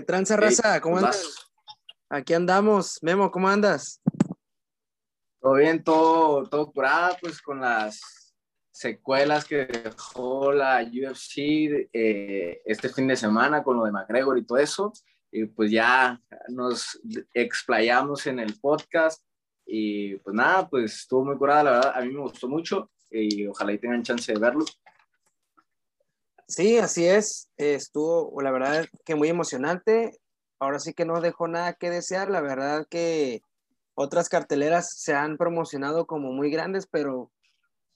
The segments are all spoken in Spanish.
¿Qué tranza, raza? ¿Cómo andas? Aquí andamos. Memo, ¿cómo andas? Todo bien, todo, todo curado, pues con las secuelas que dejó la UFC eh, este fin de semana con lo de McGregor y todo eso. Y pues ya nos explayamos en el podcast. Y pues nada, pues estuvo muy curada, la verdad, a mí me gustó mucho y ojalá y tengan chance de verlo. Sí, así es. Estuvo, la verdad, que muy emocionante. Ahora sí que no dejó nada que desear. La verdad que otras carteleras se han promocionado como muy grandes, pero,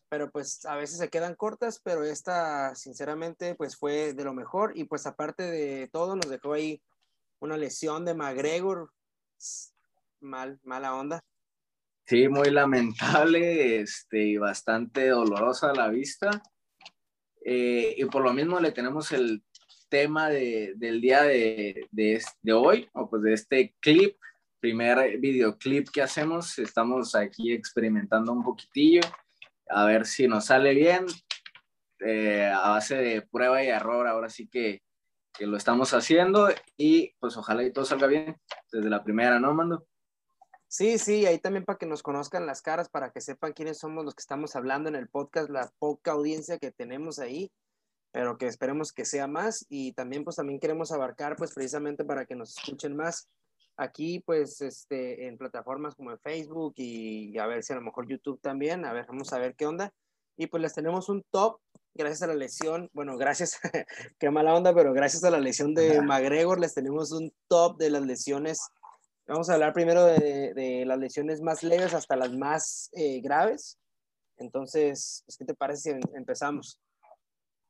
pero pues a veces se quedan cortas, pero esta, sinceramente, pues fue de lo mejor. Y pues aparte de todo, nos dejó ahí una lesión de McGregor. Mal, mala onda. Sí, muy lamentable, este, y bastante dolorosa a la vista. Eh, y por lo mismo le tenemos el tema de, del día de, de, de, hoy, o pues de este clip, primer videoclip que hacemos. Estamos aquí experimentando un poquitillo, a ver si nos sale bien, eh, a base de prueba y error, ahora sí que, que lo estamos haciendo y pues ojalá y todo salga bien desde la primera, ¿no, Mando? Sí, sí, ahí también para que nos conozcan las caras, para que sepan quiénes somos los que estamos hablando en el podcast, la poca audiencia que tenemos ahí, pero que esperemos que sea más y también pues también queremos abarcar pues precisamente para que nos escuchen más aquí pues este en plataformas como en Facebook y a ver si a lo mejor YouTube también, a ver, vamos a ver qué onda. Y pues les tenemos un top gracias a la lesión, bueno, gracias, qué mala onda, pero gracias a la lesión de McGregor les tenemos un top de las lesiones Vamos a hablar primero de, las lesiones más leves hasta las más eh, graves. Entonces, pues, ¿qué te parece si em, empezamos?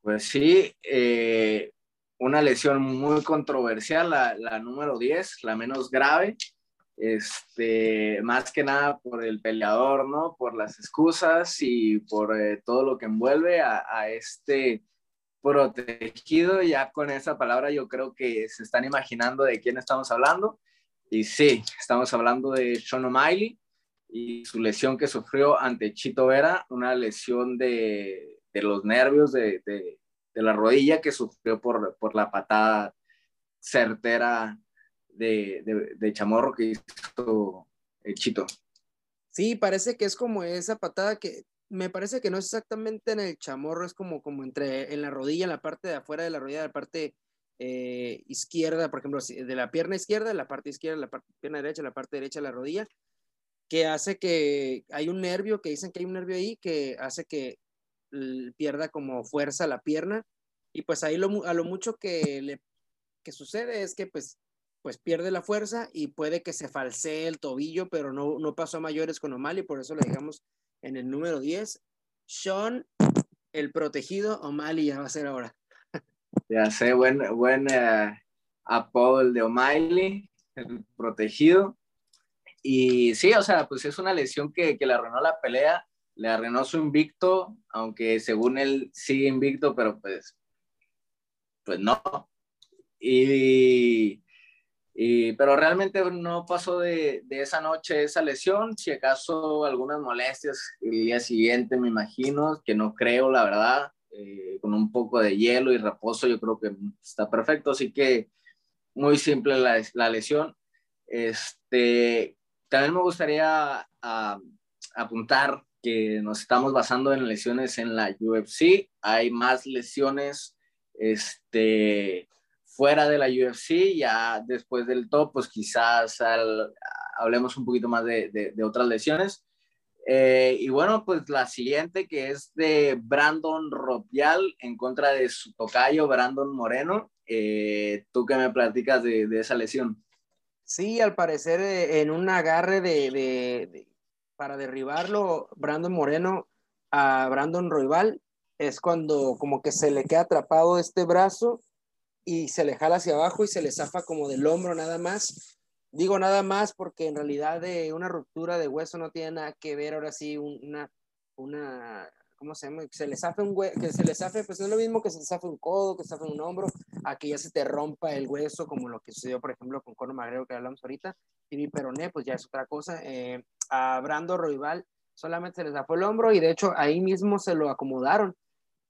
Pues sí, eh, una lesión muy controversial, la, la, número 10, la menos grave, este, más que nada por el peleador, ¿no? Por las excusas y por eh, todo lo que envuelve a, a, este protegido. Ya con esa palabra yo creo que se están imaginando de quién estamos hablando. Y sí, estamos hablando de Sean O'Malley y su lesión que sufrió ante Chito Vera, una lesión de, los nervios de, la rodilla que sufrió por, la patada certera de, Chamorro que hizo el Chito. Sí, parece que es como esa patada que me parece que no es exactamente en el chamorro, es como, como entre en la rodilla, en la parte de afuera de la rodilla, la parte eh, izquierda, por ejemplo, de la pierna izquierda, la parte izquierda, la parte, pierna derecha, la parte derecha de la rodilla, que hace que hay un nervio, que dicen que hay un nervio ahí, que hace que pierda como fuerza la pierna, y pues ahí lo, a lo mucho que, le, que sucede es que pues, pues pierde la fuerza y puede que se falsee el tobillo, pero no, no pasó a mayores con O'Malley, por eso le dejamos en el número 10. Sean, el protegido, O'Malley ya va a ser ahora. Ya sé, buen, buen uh, apodo el de O'Malley, el protegido. Y sí, o sea, pues es una lesión que, que le arruinó la pelea, le arruinó su invicto, aunque según él sigue invicto, pero pues, pues no. Y, y, pero realmente no pasó de, de, esa noche esa lesión, si acaso algunas molestias el día siguiente, me imagino, que no creo, la verdad, eh, con un poco de hielo y reposo, yo creo que está perfecto. Así que muy simple la, la lesión. Este, también me gustaría apuntar que nos estamos basando en lesiones en la UFC. Hay más lesiones este, fuera de la UFC. Ya después del top, pues quizás al, hablemos un poquito más de, de otras lesiones. Eh, y bueno, pues la siguiente que es de Brandon Ropial en contra de su tocayo Brandon Moreno. Eh, ¿Tú qué me platicas de, esa lesión? Sí, al parecer eh, en un agarre de, de, para derribarlo, Brandon Moreno a Brandon Royval es cuando como que se le queda atrapado este brazo y se le jala hacia abajo y se le zafa como del hombro nada más Digo nada más porque en realidad de una ruptura de hueso no tiene nada que ver ahora sí una, una ¿cómo se llama? Que se le zafe un hueso, que se le zafe, pues es lo mismo que se le zafe un codo, que se zafe un hombro, a que ya se te rompa el hueso, como lo que sucedió, por ejemplo, con Conor McGregor que hablamos ahorita, y mi peroné, pues ya es otra cosa. Eh, a Brando Roival solamente se le zafó el hombro y de hecho ahí mismo se lo acomodaron.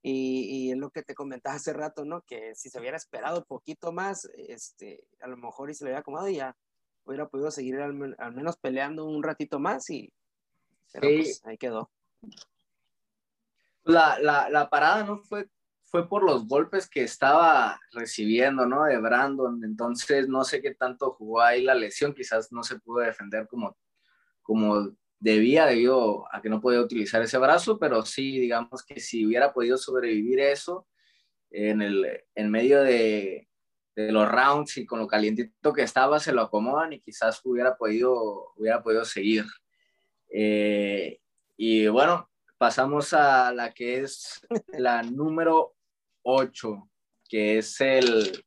Y, y, es lo que te comentaba hace rato, ¿no? Que si se hubiera esperado poquito más, este, a lo mejor y se le hubiera acomodado y ya hubiera podido seguir al, menos peleando un ratito más y pero pues, ahí quedó. La, la, la, parada no fue, fue por los golpes que estaba recibiendo, ¿no? De Brandon, entonces no sé qué tanto jugó ahí la lesión, quizás no se pudo defender como, como debía debido a que no podía utilizar ese brazo, pero sí, digamos que si hubiera podido sobrevivir eso en, el, en medio de, de los rounds y con lo calientito que estaba, se lo acomodan y quizás hubiera podido, hubiera podido seguir. Eh, y bueno, pasamos a la que es la número 8, que es el,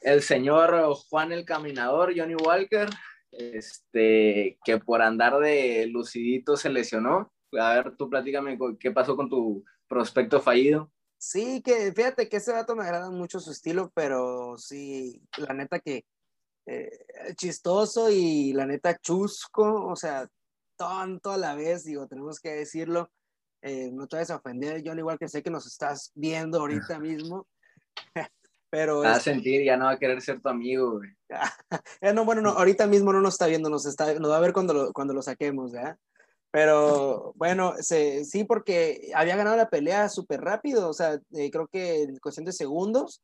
el señor Juan el Caminador, Johnny Walker, este, que por andar de lucidito se lesionó. A ver, tú platícame qué pasó con tu prospecto fallido. Sí, que fíjate que ese dato me agrada mucho su estilo, pero sí, la neta que eh, chistoso y la neta chusco, o sea, tonto a la vez, digo, tenemos que decirlo. Eh, no te vayas a ofender, John, igual que sé que nos estás viendo ahorita mismo. pero va a sentir, ya no va a querer ser tu amigo, güey. no, bueno, no, ahorita mismo no nos está viendo, nos, está, nos va a ver cuando lo, cuando lo saquemos, ¿verdad? Pero bueno, sí, porque había ganado la pelea súper rápido, o sea, eh, creo que en cuestión de segundos,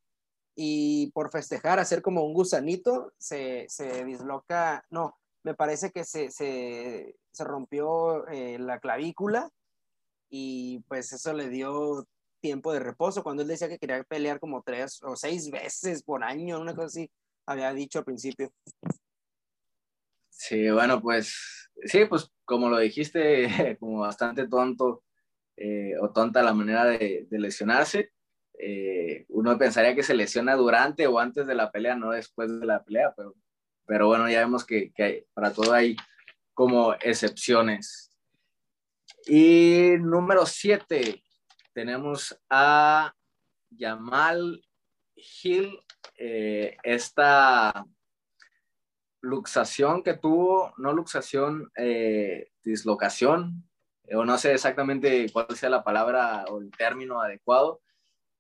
y por festejar, hacer como un gusanito, se, se disloca, no, me parece que se, se, rompió eh, la clavícula y pues eso le dio tiempo de reposo. Cuando él decía que quería pelear como tres o seis veces por año, una cosa así, había dicho al principio. Sí, bueno, pues sí, pues como lo dijiste, como bastante tonto eh, o tonta la manera de, lesionarse. Eh, uno pensaría que se lesiona durante o antes de la pelea, no después de la pelea, pero, pero bueno, ya vemos que, para todo hay como excepciones. Y número siete, tenemos a Yamal Hill, eh, esta luxación que tuvo, no luxación, eh, dislocación, o no sé exactamente cuál sea la palabra o el término adecuado,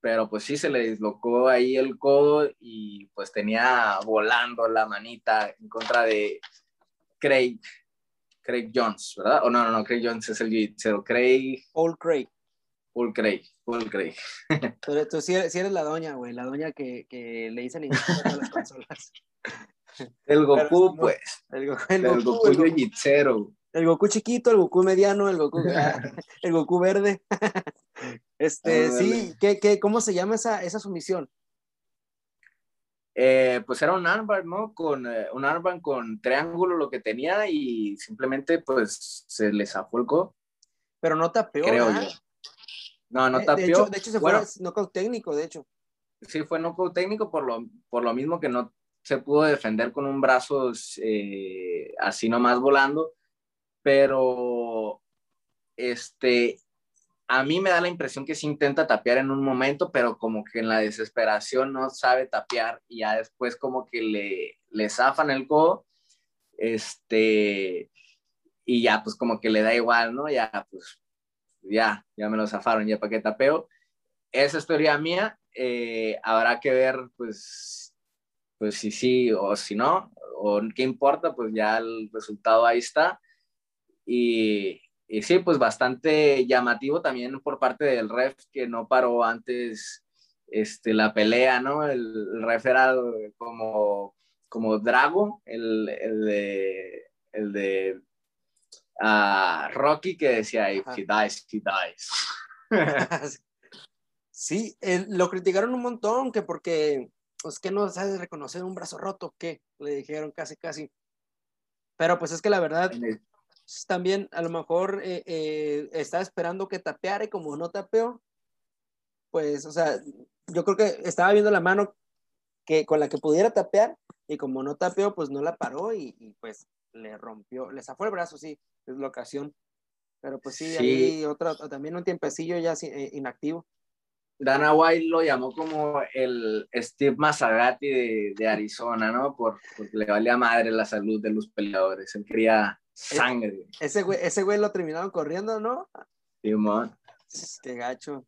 pero pues sí se le dislocó ahí el codo y pues tenía volando la manita en contra de Craig, Craig Jones, ¿verdad? O no, no, no, Craig Jones es el g Craig. Paul Craig. Paul Craig, Paul Craig. Pero tú sí eres, la doña, güey, la doña que, que le dicen en las consolas. El Goku, pues. El, Goku, el, el Goku, el El Goku chiquito, el Goku mediano, el Goku, el Goku verde. este, sí, ¿qué, qué, cómo se llama esa, esa sumisión? Eh, pues era un armband, ¿no? Con eh, un armband con triángulo lo que tenía y simplemente pues se le co. Pero no tapeó, Creo yo. No, no tapeó. De hecho, se fue knockout técnico, de hecho. Sí, fue knockout técnico por lo, por lo mismo que no se pudo defender con un brazo eh, así nomás volando, pero este, a mí me da la impresión que se intenta tapear en un momento, pero como que en la desesperación no sabe tapear y ya después como que le, le zafan el codo, este, y ya pues como que le da igual, ¿no? Ya pues, ya, ya me lo zafaron, ya para qué tapeo. Esa es teoría mía, eh, habrá que ver pues pues sí, sí, o si no, o qué importa, pues ya el resultado ahí está. Y, y sí, pues bastante llamativo también por parte del ref que no paró antes este, la pelea, ¿no? El, ref era como, como Drago, el, el de, el de uh, Rocky que decía, if he dies, he dies. sí, lo criticaron un montón, que porque pues que no sabes reconocer un brazo roto, ¿qué? Le dijeron casi, casi. Pero pues es que la verdad, también a lo mejor eh, eh, estaba esperando que tapeara y como no tapeó, pues, o sea, yo creo que estaba viendo la mano que con la que pudiera tapear y como no tapeó, pues no la paró y, pues le rompió, le zafó el brazo, sí, es la ocasión. Pero pues sí, ahí otra, también un tiempecillo ya eh, inactivo. Dana White lo llamó como el Steve Mazzagatti de, Arizona, ¿no? Por, porque le valía madre la salud de los peleadores. Él quería sangre. Ese güey, ese güey lo terminaron corriendo, ¿no? Sí, man. Qué gacho.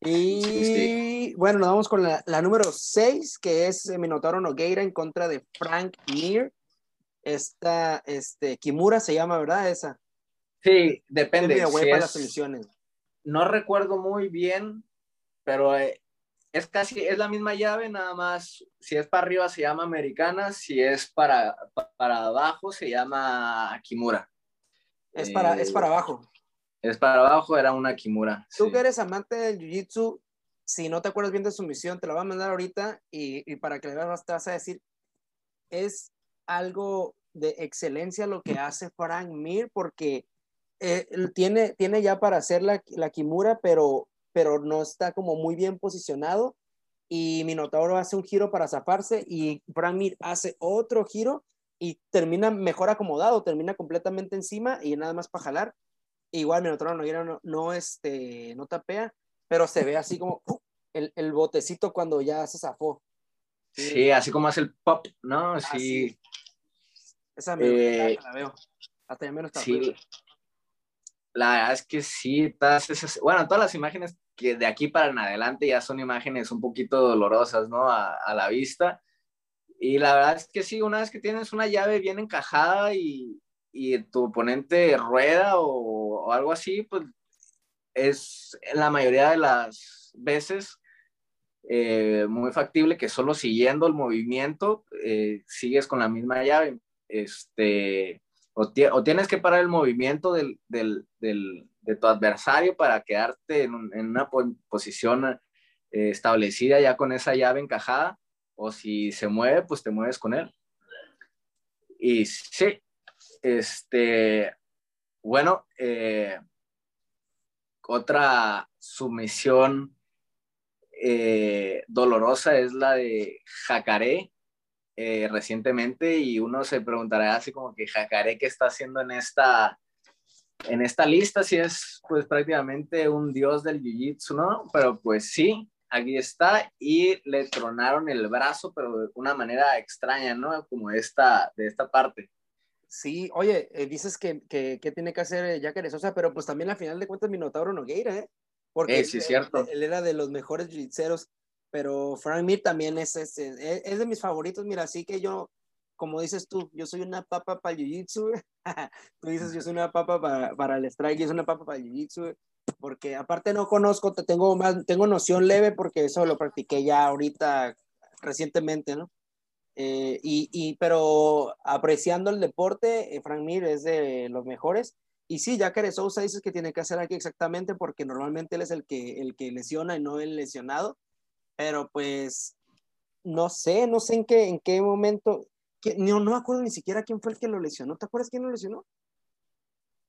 Y bueno, nos vamos con la, la número 6, que es Minotauro Nogueira en contra de Frank Mir. Esta, este, Kimura se llama, ¿verdad? Esa. Sí, depende. Si es, las emisiones. No recuerdo muy bien, pero eh, es casi, es la misma llave, nada más, si es para arriba se llama americana, si es para, para abajo se llama Kimura. Es para, es para eh, abajo. Es para abajo, era una Kimura. Tú que eres amante del Jiu-Jitsu, si no te acuerdas bien de su misión, te la voy a mandar ahorita y, y para que le veas, te vas a decir, es algo de excelencia lo que hace Frank Mir, porque eh, tiene, tiene ya para hacer la, la Kimura, pero, pero no está como muy bien posicionado. Y Minotauro hace un giro para zafarse y Frank Mir hace otro giro y termina mejor acomodado, termina completamente encima y nada más para jalar. Igual Minotauro no, no, no, este, no tapea, pero se ve así como el, el, botecito cuando ya se zafó. Sí, así como hace el pop, ¿no? Sí. Esa me eh, la veo. Hasta ya menos sí. La verdad es que sí, todas esas, bueno, todas las imágenes que de aquí para en adelante ya son imágenes un poquito dolorosas, ¿no? A, la vista. Y la verdad es que sí, una vez que tienes una llave bien encajada y, y tu oponente rueda o, algo así, pues es la mayoría de las veces eh, muy factible que solo siguiendo el movimiento eh, sigues con la misma llave. Este, o, tienes que parar el movimiento del, del, de tu adversario para quedarte en, un, en una posición eh, establecida ya con esa llave encajada, o si se mueve, pues te mueves con él. Y sí, este, bueno, eh, otra sumisión eh, dolorosa es la de Jacaré recientemente y uno se preguntará así como que Jacaré qué está haciendo en esta en esta lista si es pues prácticamente un dios del jiu-jitsu, ¿no? Pero pues sí, aquí está y le tronaron el brazo, pero de una manera extraña, ¿no? Como esta, de esta parte. Sí, oye, eh, dices que, que, que, tiene que hacer Jacaré Sosa, pero pues también a final de cuentas Minotauro Nogueira, ¿eh? Porque eh, sí, él, cierto. Él, era de los mejores jiu-jitseros, pero Frank Mir también es, es, es, de mis favoritos, mira, así que yo, como dices tú, yo soy una papa para el jiu-jitsu, tú dices yo soy una papa para, para el strike, yo soy una papa para el jiu-jitsu, porque aparte no conozco, te tengo más, tengo noción leve porque eso lo practiqué ya ahorita recientemente, ¿no? Eh, y, y, pero apreciando el deporte, eh, Frank Mir es de los mejores y sí, Jacare Sousa dice que tiene que hacer aquí exactamente porque normalmente él es el que, el que lesiona y no el lesionado. Pero pues no sé, no sé en qué, en qué momento. Que, no, no me acuerdo ni siquiera quién fue el que lo lesionó. ¿Te acuerdas quién lo lesionó?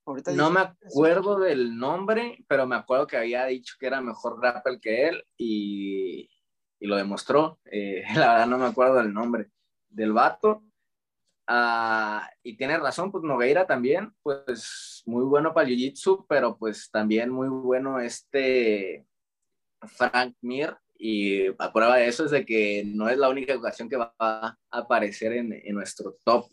Ahorita no me acuerdo del nombre, pero me acuerdo que había dicho que era mejor grapple que él y, y lo demostró. Eh, la verdad no me acuerdo del nombre del vato, Uh, y tiene razón, pues Nogueira también, pues muy bueno para Jiu-Jitsu, pero pues también muy bueno este Frank Mir. Y a prueba de eso es de que no es la única ocasión que va a aparecer en, en nuestro top.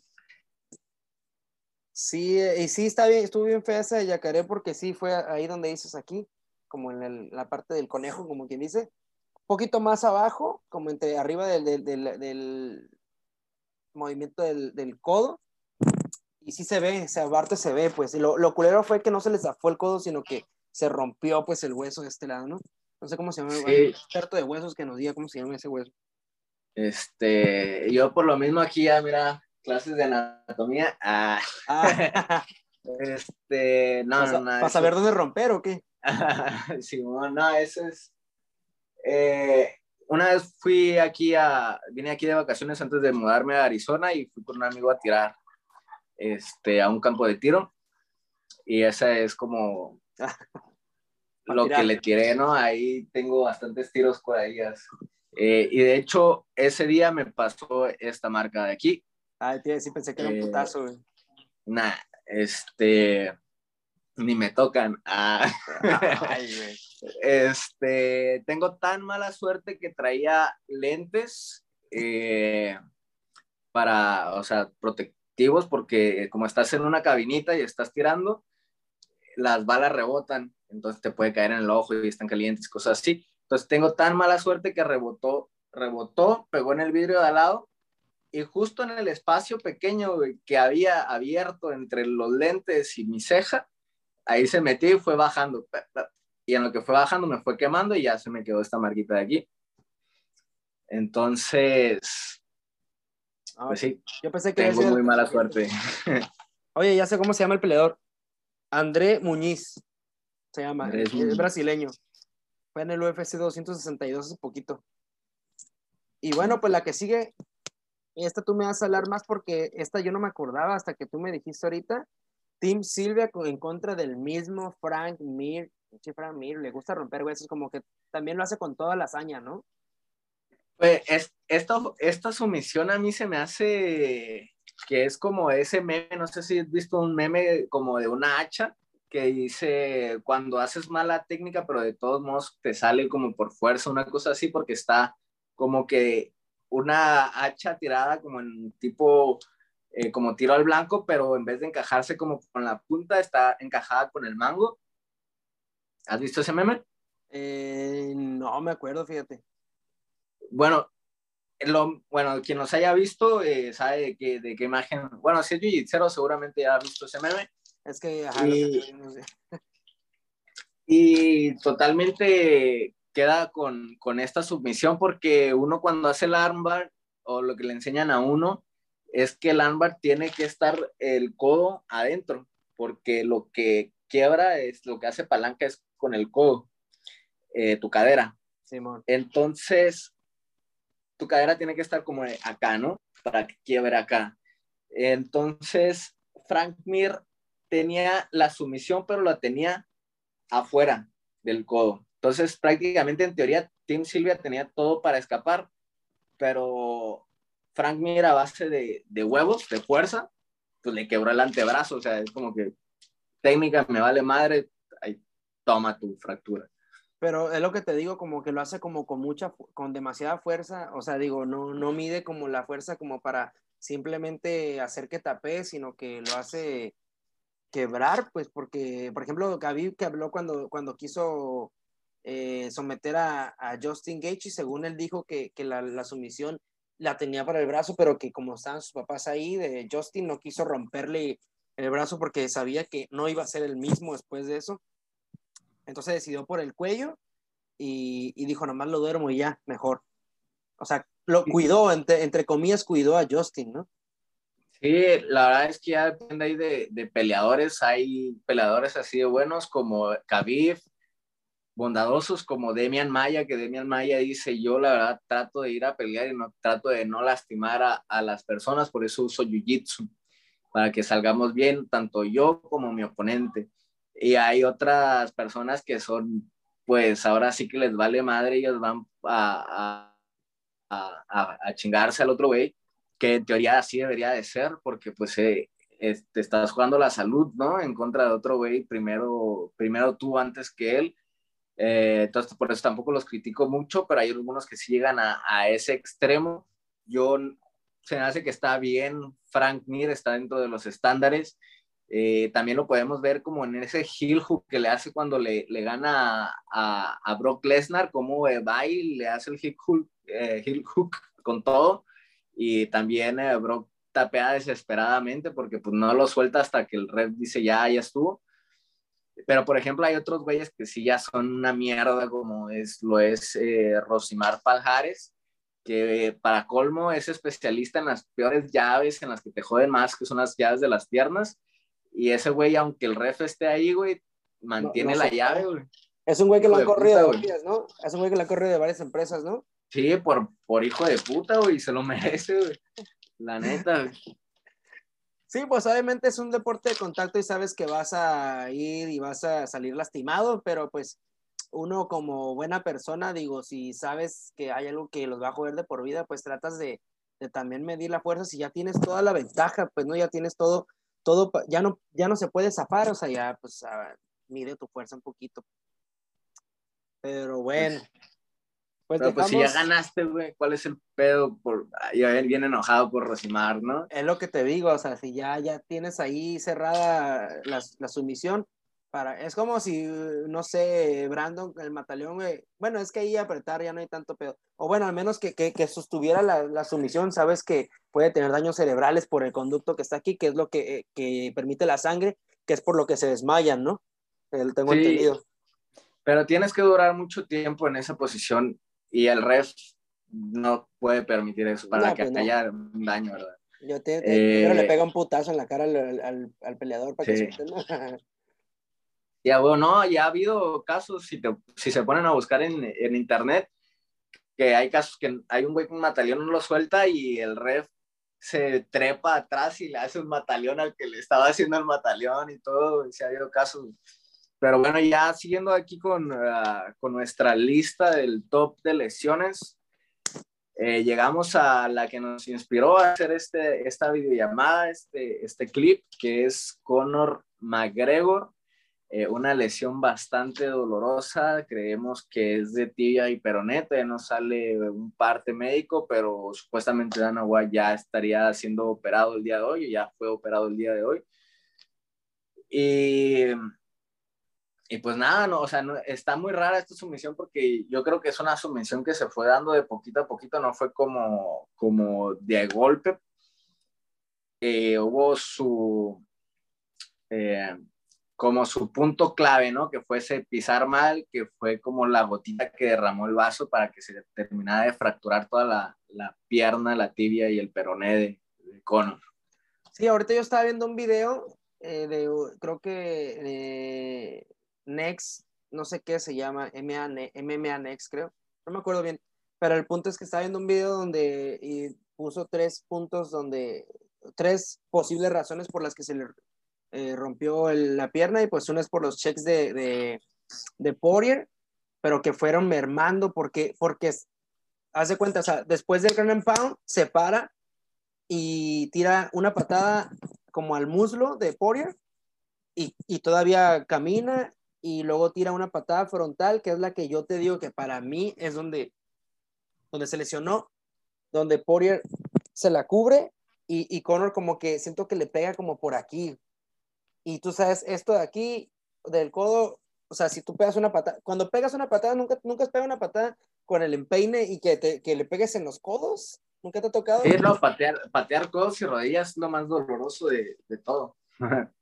Sí, y sí, está bien, estuvo bien fea esa de Yacaré porque sí fue ahí donde dices aquí, como en la parte del conejo, como quien dice, un poquito más abajo, como entre arriba del, del, del, del movimiento del, codo. Y sí se ve, se aparte se ve, pues. Lo, lo, culero fue que no se le zafó el codo, sino que se rompió, pues, el hueso de este lado, ¿no? No sé cómo se llama, sí. el experto de huesos que nos diga cómo se llama ese hueso. Este, yo por lo mismo aquí ya, mira, clases de anatomía. Ah. ah. este, no, ¿Para, no, no. ¿Para saber dónde romper o qué? sí, no, eso es. Eh, una vez fui aquí a, vine aquí de vacaciones antes de mudarme a Arizona y fui con un amigo a tirar este, a un campo de tiro. Y esa es como lo que le tiré, ¿no? Ahí tengo bastantes tiros por ahí. Eh, y de hecho, ese día me pasó esta marca de aquí. Ah, tío, sí pensé que era un eh, putazo, güey. Nah, este, ni me tocan. Ah. Ay, este, tengo tan mala suerte que traía lentes eh, para, o sea, protectivos, porque como estás en una cabinita y estás tirando, las balas rebotan. Entonces te puede caer en el ojo y están calientes, cosas así. Entonces tengo tan mala suerte que rebotó, rebotó, pegó en el vidrio de al lado y justo en el espacio pequeño que había abierto entre los lentes y mi ceja, ahí se metió y fue bajando. Y en lo que fue bajando me fue quemando y ya se me quedó esta marquita de aquí. Entonces, Ah, pues sí, Yo pensé que tengo muy mala suerte. Oye, ya sé cómo se llama el peleador. André Muñiz. Se llama. Andrés es brasileño. Fue en el UFC 262 hace poquito. Y bueno, pues la que sigue. Esta tú me vas a hablar más porque esta yo no me acordaba hasta que tú me dijiste ahorita. Team Silvia en contra del mismo Frank Mir. Pinche Frank Mir, le gusta romper huesos, como que también lo hace con toda la hazaña, ¿no? Pues es, esto, esta sumisión a mí se me hace que es como ese meme, no sé si has visto un meme como de una hacha que dice cuando haces mala técnica, pero de todos modos te sale como por fuerza, una cosa así, porque está como que una hacha tirada como en tipo, eh, como tiro al blanco, pero en vez de encajarse como con la punta, está encajada con el mango. ¿Has visto ese meme? Eh, no me acuerdo, fíjate. Bueno, lo, bueno, quien nos haya visto eh, sabe de qué, de qué imagen. Bueno, si es jiu seguramente ya ha visto ese meme. Es que, ajá, Y- totalmente queda con, con esta submisión porque uno cuando hace el armbar o lo que le enseñan a uno es que el armbar tiene que estar el codo adentro porque lo que quiebra es lo que hace palanca es con el codo, eh, tu cadera. Simón. Entonces, tu cadera tiene que estar como acá, ¿no? Para que quiebre acá. Entonces, Frank Mir tenía la sumisión, pero la tenía afuera del codo. Entonces, prácticamente en teoría, Tim Silvia tenía todo para escapar, pero Frank Mir a base de, de huevos, de fuerza, pues le quebró el antebrazo. O sea, es como que técnica me vale madre, ahí toma tu fractura. Pero es lo que te digo, como que lo hace como con mucha, con demasiada fuerza, o sea, digo, no, no mide como la fuerza como para simplemente hacer que tape, sino que lo hace quebrar, pues, porque, por ejemplo, Khabib que habló cuando, cuando quiso eh, someter a, a Justin Gaethje, según él dijo que, que la, la sumisión la tenía para el brazo, pero que como estaban sus papás ahí, de Justin no quiso romperle el brazo porque sabía que no iba a ser el mismo después de eso. Entonces decidió por el cuello y, y dijo, nomás lo duermo y ya, mejor. O sea, lo cuidó, entre, entre comillas, cuidó a Justin, ¿no? Sí, la verdad es que ya depende ahí de, de peleadores. Hay peleadores así de buenos como Khabib, bondadosos como Demian Maya, que Demian Maya dice, yo la verdad trato de ir a pelear y no trato de no lastimar a, a las personas, por eso uso Jiu-Jitsu, para que salgamos bien, tanto yo como mi oponente. Y hay otras personas que son, pues ahora sí que les vale madre, ellos van a, a, a, a chingarse al otro güey que en teoría así debería de ser, porque pues eh, te estás jugando la salud, ¿no? En contra de otro güey, primero, primero tú antes que él. Eh, entonces, por eso tampoco los critico mucho, pero hay algunos que sí llegan a, a ese extremo. Yo se me hace que está bien, Frank Mir está dentro de los estándares. Eh, también lo podemos ver como en ese heel hook que le hace cuando le, le gana a, a, a Brock Lesnar, como eh, va y le hace el heel hook, eh, heel hook con todo y también eh, Brock tapea desesperadamente porque pues no lo suelta hasta que el ref dice ya, ya estuvo. Pero por ejemplo hay otros güeyes que sí ya son una mierda como es, lo es eh, Rosimar Paljares, que eh, para colmo es especialista en las peores llaves, en las que te joden más, que son las llaves de las piernas. Y ese güey, aunque el ref esté ahí, güey, mantiene No- no la llave, güey. Es un güey que Hijo lo han de corrido puta. Es un güey que lo han corrido de varias empresas, ¿no? Sí, por, por hijo de puta, güey, se lo merece, güey. La neta, güey. Sí, pues obviamente es un deporte de contacto y sabes que vas a ir y vas a salir lastimado, pero pues uno como buena persona, digo, si sabes que hay algo que los va a joder de por vida, pues tratas de, de también medir la fuerza. Si ya tienes toda la ventaja, pues no, ya tienes todo, todo, ya no, ya no se puede zafar, o sea, ya pues ah, mide tu fuerza un poquito. Pero bueno, pues Pero pues si ya ganaste, güey, ¿cuál es el pedo? Por, ya bien enojado por Rosimar, ¿no? Es lo que te digo, o sea, si ya, ya tienes ahí cerrada la, la sumisión, para, es como si, no sé, Brandon, el mataleón, bueno, es que ahí apretar ya no hay tanto pedo. O bueno, al menos que, que, que sostuviera la, la, sumisión, sabes que puede tener daños cerebrales por el conducto que está aquí, que es lo que, que permite la sangre, que es por lo que se desmayan, ¿no? El, tengo sí, entendido. Pero tienes que durar mucho tiempo en esa posición y el ref no puede permitir eso para no, que pues haya no. un daño, ¿verdad? Yo te, te eh, le pega un putazo en la cara al, al, al peleador para sí. que se Ya, bueno, no, ya ha habido casos, si, te, si se ponen a buscar en, en, internet, que hay casos que hay un güey con un mataleón, no lo suelta y el ref se trepa atrás y le hace un mataleón al que le estaba haciendo el mataleón y todo, y se ha habido casos. Pero bueno, ya siguiendo aquí con, uh, con nuestra lista del top de lesiones, eh, llegamos a la que nos inspiró a hacer este, esta videollamada, este, este clip, que es Conor McGregor, eh, una lesión bastante dolorosa, creemos que es de tibia y peroneta, no sale un parte médico, pero supuestamente Dana White ya estaría siendo operado el día de hoy, ya fue operado el día de hoy. Y y pues nada, no, o sea, no, está muy rara esta sumisión porque yo creo que es una sumisión que se fue dando de poquito a poquito, no fue como, como de golpe. Eh, hubo su, eh, como su punto clave, ¿no? Que fuese pisar mal, que fue como la gotita que derramó el vaso para que se terminara de fracturar toda la, la pierna, la tibia y el peroné de, de Conor. Sí, ahorita yo estaba viendo un video eh, de, creo que eh, Next, no sé qué se llama, MMA, MMA Next, creo. No me acuerdo bien. Pero el punto es que estaba viendo un video donde y puso tres puntos donde, tres posibles razones por las que se le eh, rompió la pierna y pues una es por los checks de, de, de pero que fueron mermando porque, porque hace cuenta, o sea, después del ground and pound se para y tira una patada como al muslo de Poirier y todavía camina y luego tira una patada frontal, que es la que yo te digo que para mí es donde, donde se lesionó, donde Poirier se la cubre y, y Conor como que siento que le pega como por aquí. Y tú sabes, esto de aquí, del codo, o sea, si tú pegas una patada, cuando pegas una patada, nunca, nunca pegado una patada con el empeine y que, te, que le pegues en los codos. ¿Nunca te ha tocado? Sí, no, patear, patear codos y rodillas es lo más doloroso de, de todo.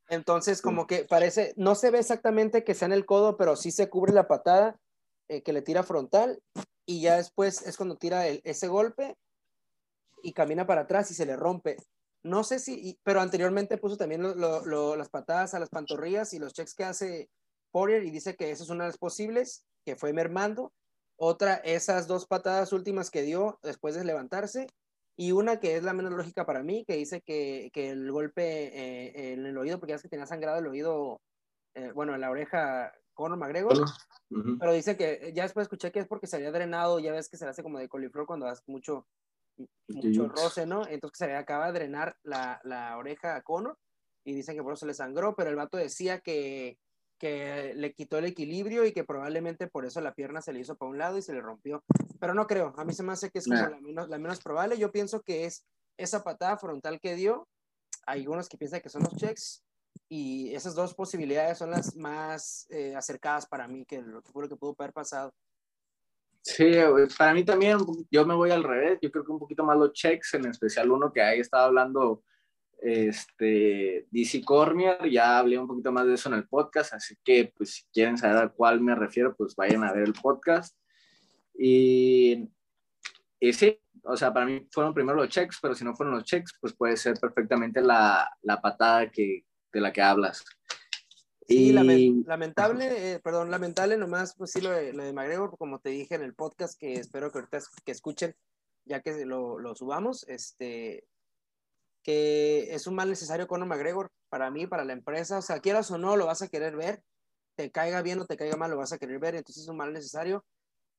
Entonces, como que parece, no se ve exactamente que sea en el codo, pero sí se cubre la patada eh, que le tira frontal y ya después es cuando tira el, ese golpe y camina para atrás y se le rompe. No sé si, pero anteriormente puso también lo, lo, lo, las patadas a las pantorrillas y los checks que hace Poirier y dice que esa es una de las posibles, que fue mermando. Otra, esas dos patadas últimas que dio después de levantarse y una que es la menos lógica para mí, que dice que, que el golpe eh, en el oído, porque ya es que tenía sangrado el oído, eh, bueno, en la oreja Conor McGregor, uh -huh. pero dice que ya después escuché que es porque se había drenado, ya ves que se hace como de coliflor cuando das mucho, mucho roce, ¿no? Entonces se le acaba de drenar la, la oreja a Conor y dicen que por eso le sangró, pero el vato decía que, que le quitó el equilibrio y que probablemente por eso la pierna se le hizo para un lado y se le rompió. Pero no creo, a mí se me hace que es como la, menos, la menos probable. Yo pienso que es esa patada frontal que dio. Hay algunos que piensan que son los checks y esas dos posibilidades son las más eh, acercadas para mí que lo que fue lo que pudo haber pasado. Sí, para mí también, yo me voy al revés, yo creo que un poquito más los checks, en especial uno que ahí estaba hablando este, DC Cormier, ya hablé un poquito más de eso en el podcast, así que pues si quieren saber a cuál me refiero, pues vayan a ver el podcast. Y, y sí, o sea, para mí fueron primero los checks, pero si no fueron los checks, pues puede ser perfectamente la, la patada que, de la que hablas. Sí, y... lamentable, eh, perdón, lamentable nomás, pues sí, lo de, lo de McGregor, como te dije en el podcast, que espero que ahorita que escuchen, ya que lo, lo subamos, este, que es un mal necesario Conor McGregor para mí, para la empresa. O sea, quieras o no, lo vas a querer ver. Te caiga bien o te caiga mal, lo vas a querer ver. Entonces es un mal necesario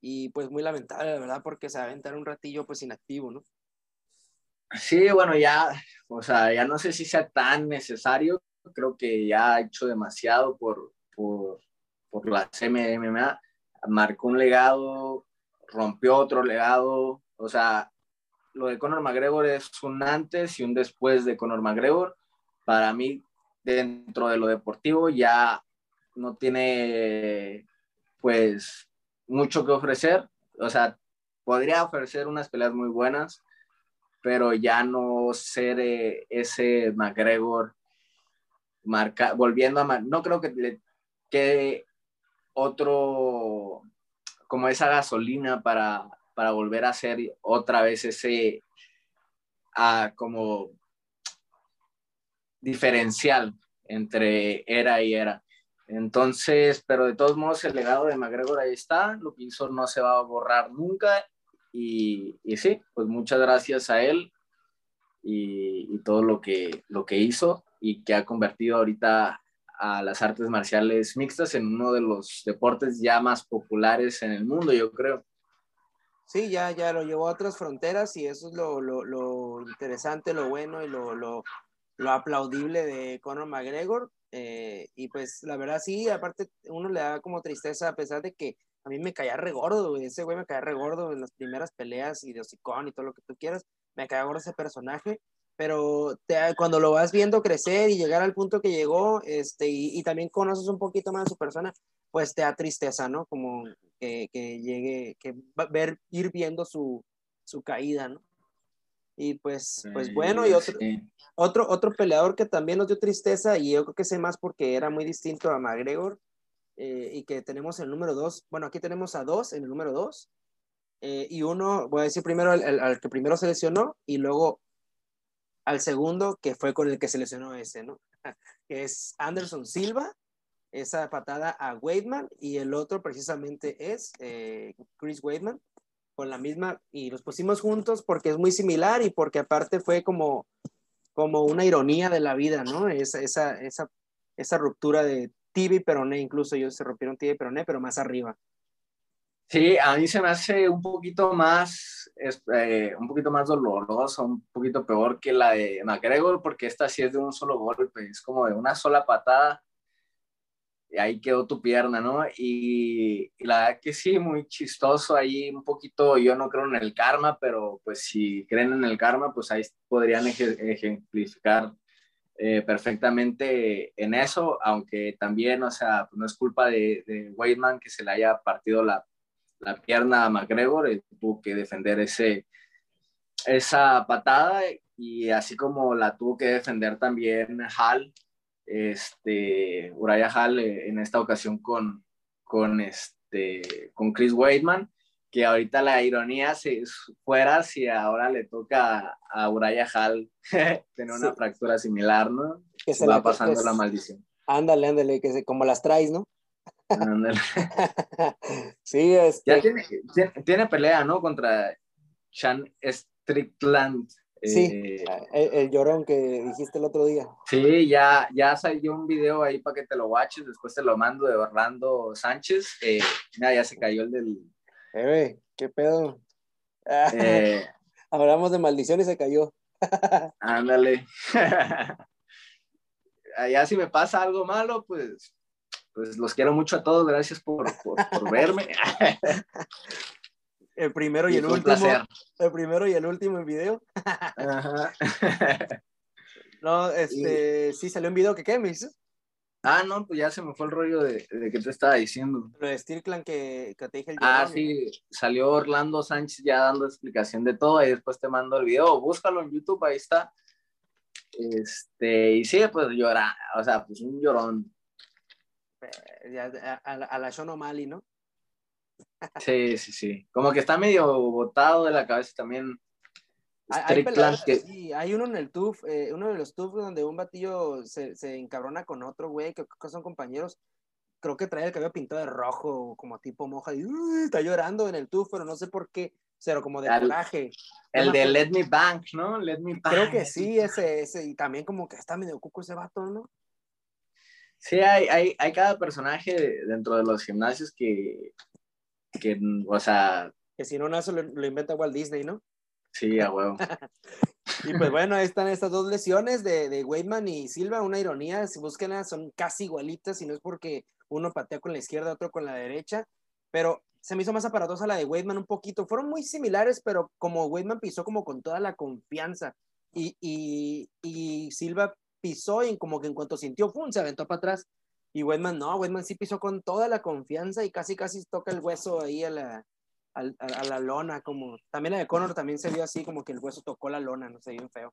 y pues muy lamentable, la verdad, porque se va a aventar un ratillo pues inactivo, ¿no? Sí, bueno, ya, o sea, ya no sé si sea tan necesario. Creo que ya ha hecho demasiado por, por, por la CMMA. Marcó un legado, rompió otro legado. O sea, lo de Conor McGregor es un antes y un después de Conor McGregor. Para mí, dentro de lo deportivo, ya no tiene pues mucho que ofrecer. O sea, podría ofrecer unas peleas muy buenas, pero ya no ser eh, ese McGregor marca, volviendo a, no creo que le quede otro, como esa gasolina para, para volver a ser otra vez ese, a como diferencial entre era y era. Entonces, pero de todos modos el legado de McGregor ahí está, lo hizo no se va a borrar nunca y, y sí, pues muchas gracias a él y, y, todo lo que, lo que hizo y que ha convertido ahorita a las artes marciales mixtas en uno de los deportes ya más populares en el mundo, yo creo. Sí, ya, ya lo llevó a otras fronteras y eso es lo, lo, lo interesante, lo bueno y lo, lo, lo aplaudible de Conor McGregor. Eh, y pues la verdad sí, aparte uno le da como tristeza a pesar de que a mí me caía regordo, ese güey me caía regordo en las primeras peleas y de hocicón y todo lo que tú quieras, me caía gordo ese personaje, pero cuando lo vas viendo crecer y llegar al punto que llegó, este, y, también conoces un poquito más su persona, pues te da tristeza, ¿no? Como que, que llegue, que ver, ir viendo su, su caída, ¿no? Y pues, pues bueno, y otro, otro, otro peleador que también nos dio tristeza, y yo creo que sé más porque era muy distinto a McGregor, eh, y que tenemos el número dos, bueno, aquí tenemos a dos en el número dos, eh, y uno, voy a decir primero al, al, que primero se lesionó, y luego al segundo, que fue con el que se lesionó ese, ¿no? que es Anderson Silva, esa patada a Weidman, y el otro precisamente es eh, Chris Weidman, con la misma, y los pusimos juntos porque es muy similar y porque aparte fue como, como una ironía de la vida, ¿no? Esa, esa, esa, esa ruptura de tibia y peroné, incluso ellos se rompieron tibia y peroné, pero más arriba. Sí, a mí se me hace un poquito más, eh, un poquito más doloroso, un poquito peor que la de McGregor, porque esta sí es de un solo golpe, es como de una sola patada ahí quedó tu pierna, ¿no? Y, la verdad que sí, muy chistoso ahí, un poquito, yo no creo en el karma, pero pues si creen en el karma, pues ahí podrían ejemplificar eh, perfectamente en eso, aunque también, o sea, pues no es culpa de, de Weidman que se le haya partido la, la pierna a McGregor, él tuvo que defender ese, esa patada y así como la tuvo que defender también Hall este, Uriah Hall eh, en esta ocasión con, con, este, con Chris Weidman, que ahorita la ironía se fuera si ahora le toca a Uriah Hall tener una fractura similar, ¿no? Que se va pasando la maldición. Ándale, ándale, que se, como las traes, ¿no? Ándale. sí, este... Ya tiene, tiene, pelea, ¿no? Contra Chan Strickland. Sí, eh, el, llorón que dijiste el otro día. Sí, ya, ya salió un video ahí para que te lo watches, después te lo mando de Orlando Sánchez. Eh, mira, ya se cayó el del... Eh, ¿qué pedo? Eh, Hablamos de maldición y se cayó. ándale. Allá si me pasa algo malo, pues, pues los quiero mucho a todos, gracias por, por, por verme. El primero y, el último. El primero y el último en video. no, este, sí salió un video que qué me dices. Ah, no, pues ya se me fue el rollo de, de que te estaba diciendo. Lo de Stirkland que, que te dije el Ah, sí, salió Orlando Sánchez ya dando explicación de todo y después te mando el video. Búscalo en YouTube, ahí está. Este, y sí, pues llora, o sea, pues un llorón. Eh, a, a, a la Sean O'Malley, ¿no? Sí, sí, sí. Como que está medio botado de la cabeza también. Hay, sí, hay uno en el TUF, eh, uno de los TUF donde un batillo se, se encabrona con otro güey, que, son compañeros. Creo que trae el cabello pintado de rojo, como tipo moja, y está llorando en el TUF, pero no sé por qué, pero como de coraje. El de Let Me Bank, ¿no? Let Me Bank. Creo que sí, ese, ese, y también como que está medio cuco ese vato, ¿no? Sí, hay, hay, hay cada personaje dentro de los gimnasios que, que, o sea... Que si no nace lo, lo inventa Walt Disney, ¿no? Sí, a huevo. y pues bueno, ahí están estas dos lesiones de, de Weidman y Silva, una ironía, si búsquenlas, son casi igualitas, y no es porque uno patea con la izquierda, otro con la derecha, pero se me hizo más aparatosa la de Weidman un poquito, fueron muy similares, pero como Weidman pisó como con toda la confianza, y, y, y Silva pisó y como que en cuanto sintió, ¡fum!, se aventó para atrás, Y Wedman no, Wedman sí pisó con toda la confianza y casi casi toca el hueso ahí a la, a, la lona, como también la de Conor también se vio así, como que el hueso tocó la lona, no sé, bien feo.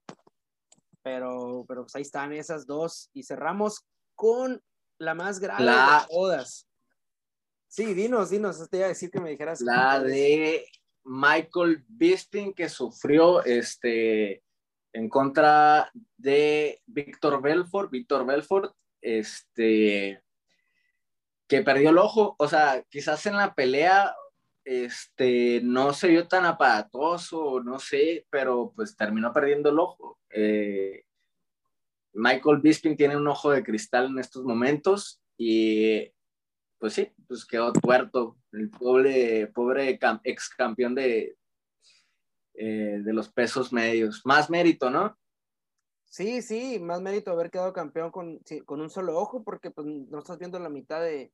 Pero, pero pues ahí están esas dos y cerramos con la más grave de todas. Sí, dinos, dinos, te iba a decir que me dijeras. La de Michael Bisping que sufrió este en contra de Víctor Belfort, Víctor Belfort, este, que perdió el ojo, o sea, quizás en la pelea, este, no se vio tan aparatoso, no sé, pero pues terminó perdiendo el ojo. Eh, Michael Bisping tiene un ojo de cristal en estos momentos y pues sí, pues quedó tuerto, el pobre, pobre ex campeón de, eh, de los pesos medios. Más mérito, ¿no? Sí, sí, más mérito haber quedado campeón con, con un solo ojo, porque pues no estás viendo la mitad de,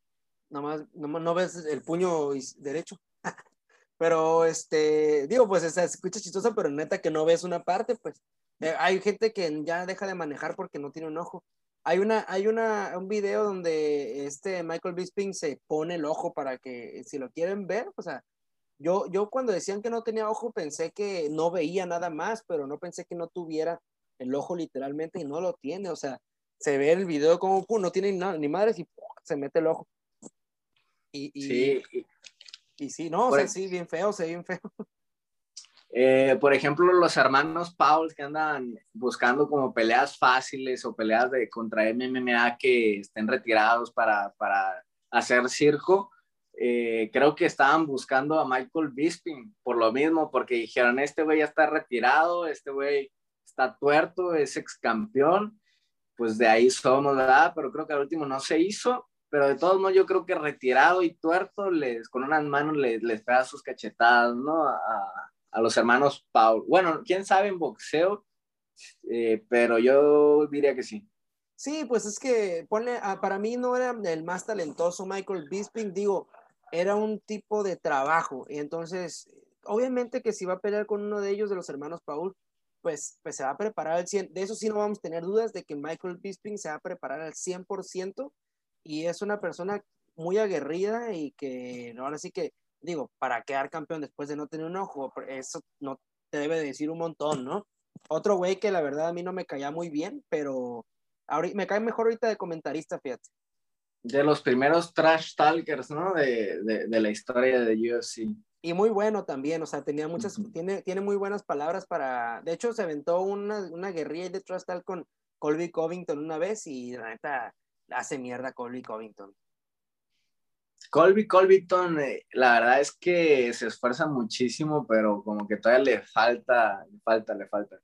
nomás, no, no ves el puño derecho. pero este, digo, pues se escucha chistosa, pero neta que no ves una parte, pues. Eh, hay gente que ya deja de manejar porque no tiene un ojo. Hay una, hay una, un video donde este Michael Bisping se pone el ojo para que, si lo quieren ver, o sea, yo, yo cuando decían que no tenía ojo pensé que no veía nada más, pero no pensé que no tuviera el ojo literalmente y no lo tiene. O sea, se ve el video como no tiene nada, ni madres y se mete el ojo. Y, sí. Y, sí, no, o sea, sí, bien feo, se ve bien feo. Eh, por ejemplo, los hermanos Paul que andan buscando como peleas fáciles o peleas de contra MMA que estén retirados para, para hacer circo, eh, creo que estaban buscando a Michael Bisping por lo mismo, porque dijeron, este güey ya está retirado, este güey está tuerto, es ex campeón, pues de ahí somos, ¿verdad? Pero creo que al último no se hizo, pero de todos modos yo creo que retirado y tuerto, les, con unas manos les, les pega sus cachetadas, ¿no? A, a los hermanos Paul. Bueno, quién sabe en boxeo, eh, pero yo diría que sí. Sí, pues es que pone, ah, para mí no era el más talentoso Michael Bisping, digo, era un tipo de trabajo. Y entonces, obviamente que si va a pelear con uno de ellos, de los hermanos Paul, pues, pues se va a preparar al 100. De eso sí no vamos a tener dudas de que Michael Bisping se va a preparar al 100% y es una persona muy aguerrida y que ahora sí que, digo, para quedar campeón después de no tener un ojo, eso no te debe decir un montón, ¿no? Otro güey que la verdad a mí no me caía muy bien, pero ahorita, me cae mejor ahorita de comentarista, fíjate de los primeros trash talkers, ¿no? De, de, la historia de UFC. Y muy bueno también, o sea, tenía muchas, tiene, tiene muy buenas palabras para, de hecho se aventó una, una guerrilla de trash talk con Colby Covington una vez y la neta hace mierda Colby Covington. Colby Covington, eh, la verdad es que se esfuerza muchísimo, pero como que todavía le falta, le falta, le falta.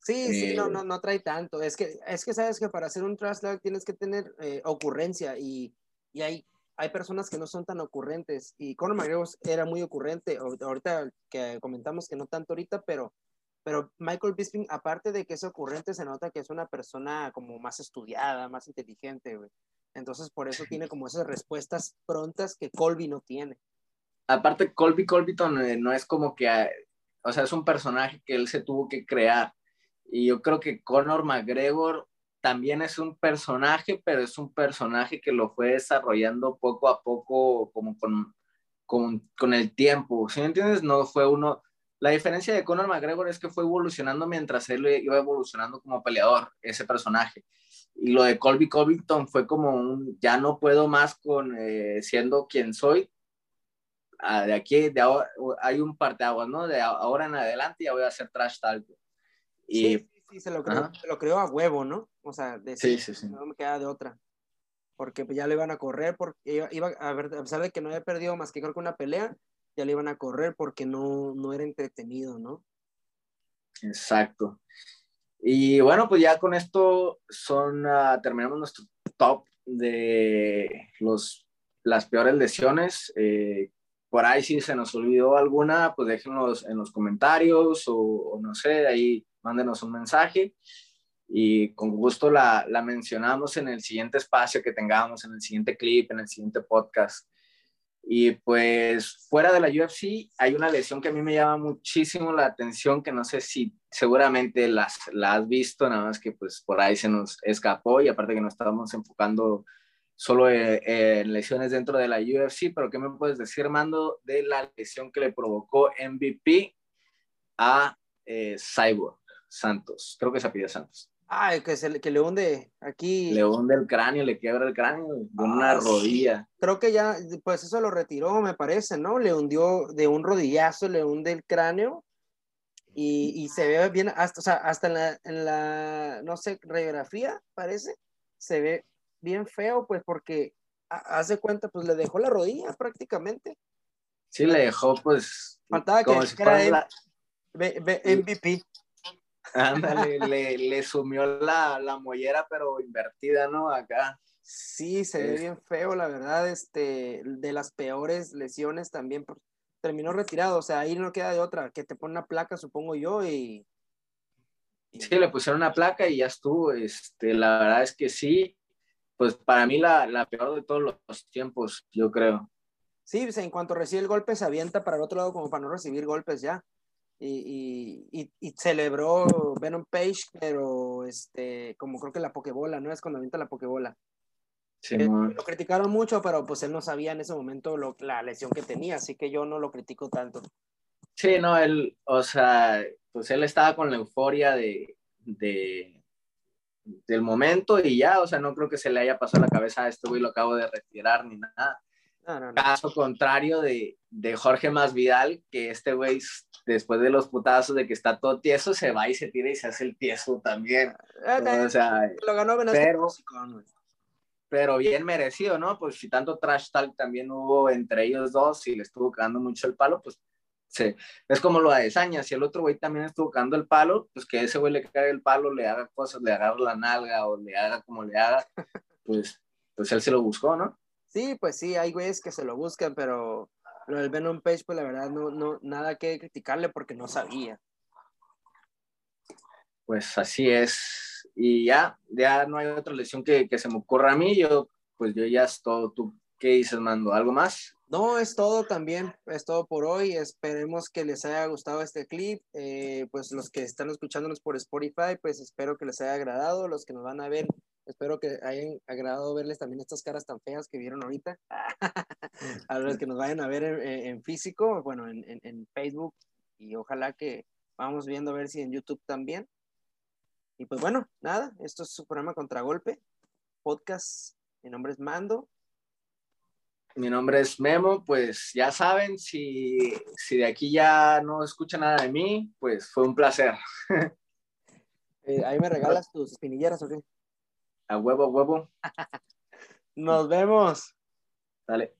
Sí, sí, no, eh, no, no trae tanto. Es que, es que sabes que para hacer un trash tienes que tener eh, ocurrencia y, y hay, hay personas que no son tan ocurrentes. Y Conor McGregor era muy ocurrente. Ahorita que comentamos que no tanto ahorita, pero, pero Michael Bisping, aparte de que es ocurrente, se nota que es una persona como más estudiada, más inteligente, Entonces, por eso tiene como esas respuestas prontas que Colby no tiene. Aparte, Colby Colbyton eh, no es como que, o sea, es un personaje que él se tuvo que crear y yo creo que Conor McGregor también es un personaje, pero es un personaje que lo fue desarrollando poco a poco, como con, con, con el tiempo. ¿Sí me entiendes? No fue uno. La diferencia de Conor McGregor es que fue evolucionando mientras él iba evolucionando como peleador, ese personaje. Y lo de Colby Covington fue como un, ya no puedo más con eh, siendo quien soy. Ah, de aquí, de ahora, hay un parteaguas, ¿no? De ahora en adelante ya voy a hacer trash talk. Y, sí, se lo, creó, se lo creó a huevo, ¿no? O sea, de sí, sí, sí. no me queda de otra. Porque ya le iban a correr, porque iba, a, ver, a pesar de que no había perdido más que creo que una pelea, ya le iban a correr porque no, no era entretenido, ¿no? Exacto. Y bueno, pues ya con esto son, uh, terminamos nuestro top de los, las peores lesiones. Eh, por ahí si se nos olvidó alguna, pues déjenos en los comentarios o, o no sé, ahí mándenos un mensaje y con gusto la, la, mencionamos en el siguiente espacio que tengamos, en el siguiente clip, en el siguiente podcast. Y pues fuera de la UFC hay una lesión que a mí me llama muchísimo la atención, que no sé si seguramente las, la has visto, nada más que pues por ahí se nos escapó y aparte que nos estábamos enfocando solo en lesiones dentro de la UFC, pero ¿qué me puedes decir, Mando, de la lesión que le provocó MVP a Cyborg Santos? Creo que se pide Santos. Ah, que, se, que le hunde aquí. Le hunde el cráneo, le quiebra el cráneo con una ah, rodilla. Creo que ya, pues eso lo retiró, me parece, ¿no? Le hundió de un rodillazo, le hunde el cráneo y, y se ve bien, hasta, o sea, hasta en la, en la, no sé, radiografía, parece, se ve bien feo, pues porque hace cuenta, pues le dejó la rodilla prácticamente. Sí, le dejó, pues. Faltaba que era MVP. Ándale, le, le, sumió la, la, mollera, pero invertida, ¿no? Acá. Sí, se ve bien feo, la verdad, este, de las peores lesiones también, terminó retirado, o sea, ahí no queda de otra, que te pone una placa, supongo yo, y... Sí, le pusieron una placa y ya estuvo, este, la verdad es que sí, pues para mí la, la peor de todos los tiempos, yo creo. Sí, pues, en cuanto recibe el golpe se avienta para el otro lado como para no recibir golpes ya y, y, y, celebró Venom Page, pero este, como creo que la pokebola, ¿no? Es cuando avienta la pokebola. Sí, eh, lo criticaron mucho, pero pues él no sabía en ese momento lo, la lesión que tenía, así que yo no lo critico tanto. Sí, no, él, o sea, pues él estaba con la euforia de, de, del momento y ya, o sea, no creo que se le haya pasado la cabeza a este güey, lo acabo de retirar ni nada. Caso contrario de, de Jorge Masvidal, que este güey después de los putazos de que está todo tieso, se va y se tira y se hace el tieso también. Ah, o sea, lo ganó pero, pero bien merecido, ¿no? Pues si tanto trash talk también hubo entre ellos dos y le estuvo cagando mucho el palo, pues sí. es como lo de Desaña, si el otro güey también estuvo cagando el palo, pues que ese güey le cague el palo, le haga cosas, le agarre la nalga o le haga como le haga, pues, pues él se lo buscó, ¿no? Sí, pues sí, hay güeyes que se lo buscan, pero lo del Venom Page, pues la verdad, no, no, nada que criticarle porque no sabía. Pues así es. Y ya, ya no hay otra lesión que, que se me ocurra a mí. Yo, pues yo ya es todo. ¿Tú qué dices, Mando? ¿Algo más? No, es todo también, es todo por hoy. Esperemos que les haya gustado este clip. Eh, pues los que están escuchándonos por Spotify, pues espero que les haya agradado. Los que nos van a ver Espero que hayan agradado verles también estas caras tan feas que vieron ahorita. a los que nos vayan a ver en, físico, bueno, en, en, Facebook y ojalá que vamos viendo a ver si en YouTube también. Y pues bueno, nada, esto es su programa Contragolpe, podcast. Mi nombre es Mando. Mi nombre es Memo, pues ya saben, si, si de aquí ya no escucha nada de mí, pues fue un placer. Eh, ahí me regalas tus espinilleras, ¿o qué? A huevo, a huevo. Nos vemos. Dale.